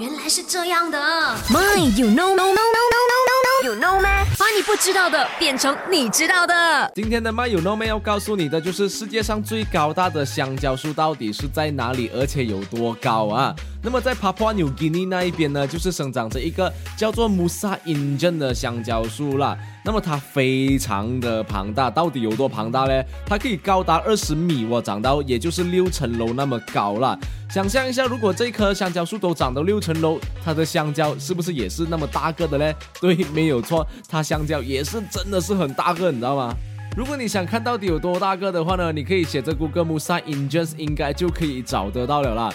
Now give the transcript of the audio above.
原来是这样的。My you know no no no no no no you know 吗？把你不知道的变成你知道的。今天的 My you know 吗要告诉你的就是世界上最高大的香蕉树到底是在哪里，而且有多高啊？那么在 Papua New Guinea 那一边呢，就是生长着一个叫做 Musa Injun 的香蕉树啦。那么它非常的庞大，到底有多庞大呢？它可以高达二十米哇，长到也就是六层楼那么高了。想象一下，如果这棵香蕉树都长到六层楼，它的香蕉是不是也是那么大个的嘞？对，没有错，它香蕉也是真的是很大个，你知道吗？如果你想看到底有多大个的话呢，你可以写着 Google Musa Injun，应该就可以找得到了啦。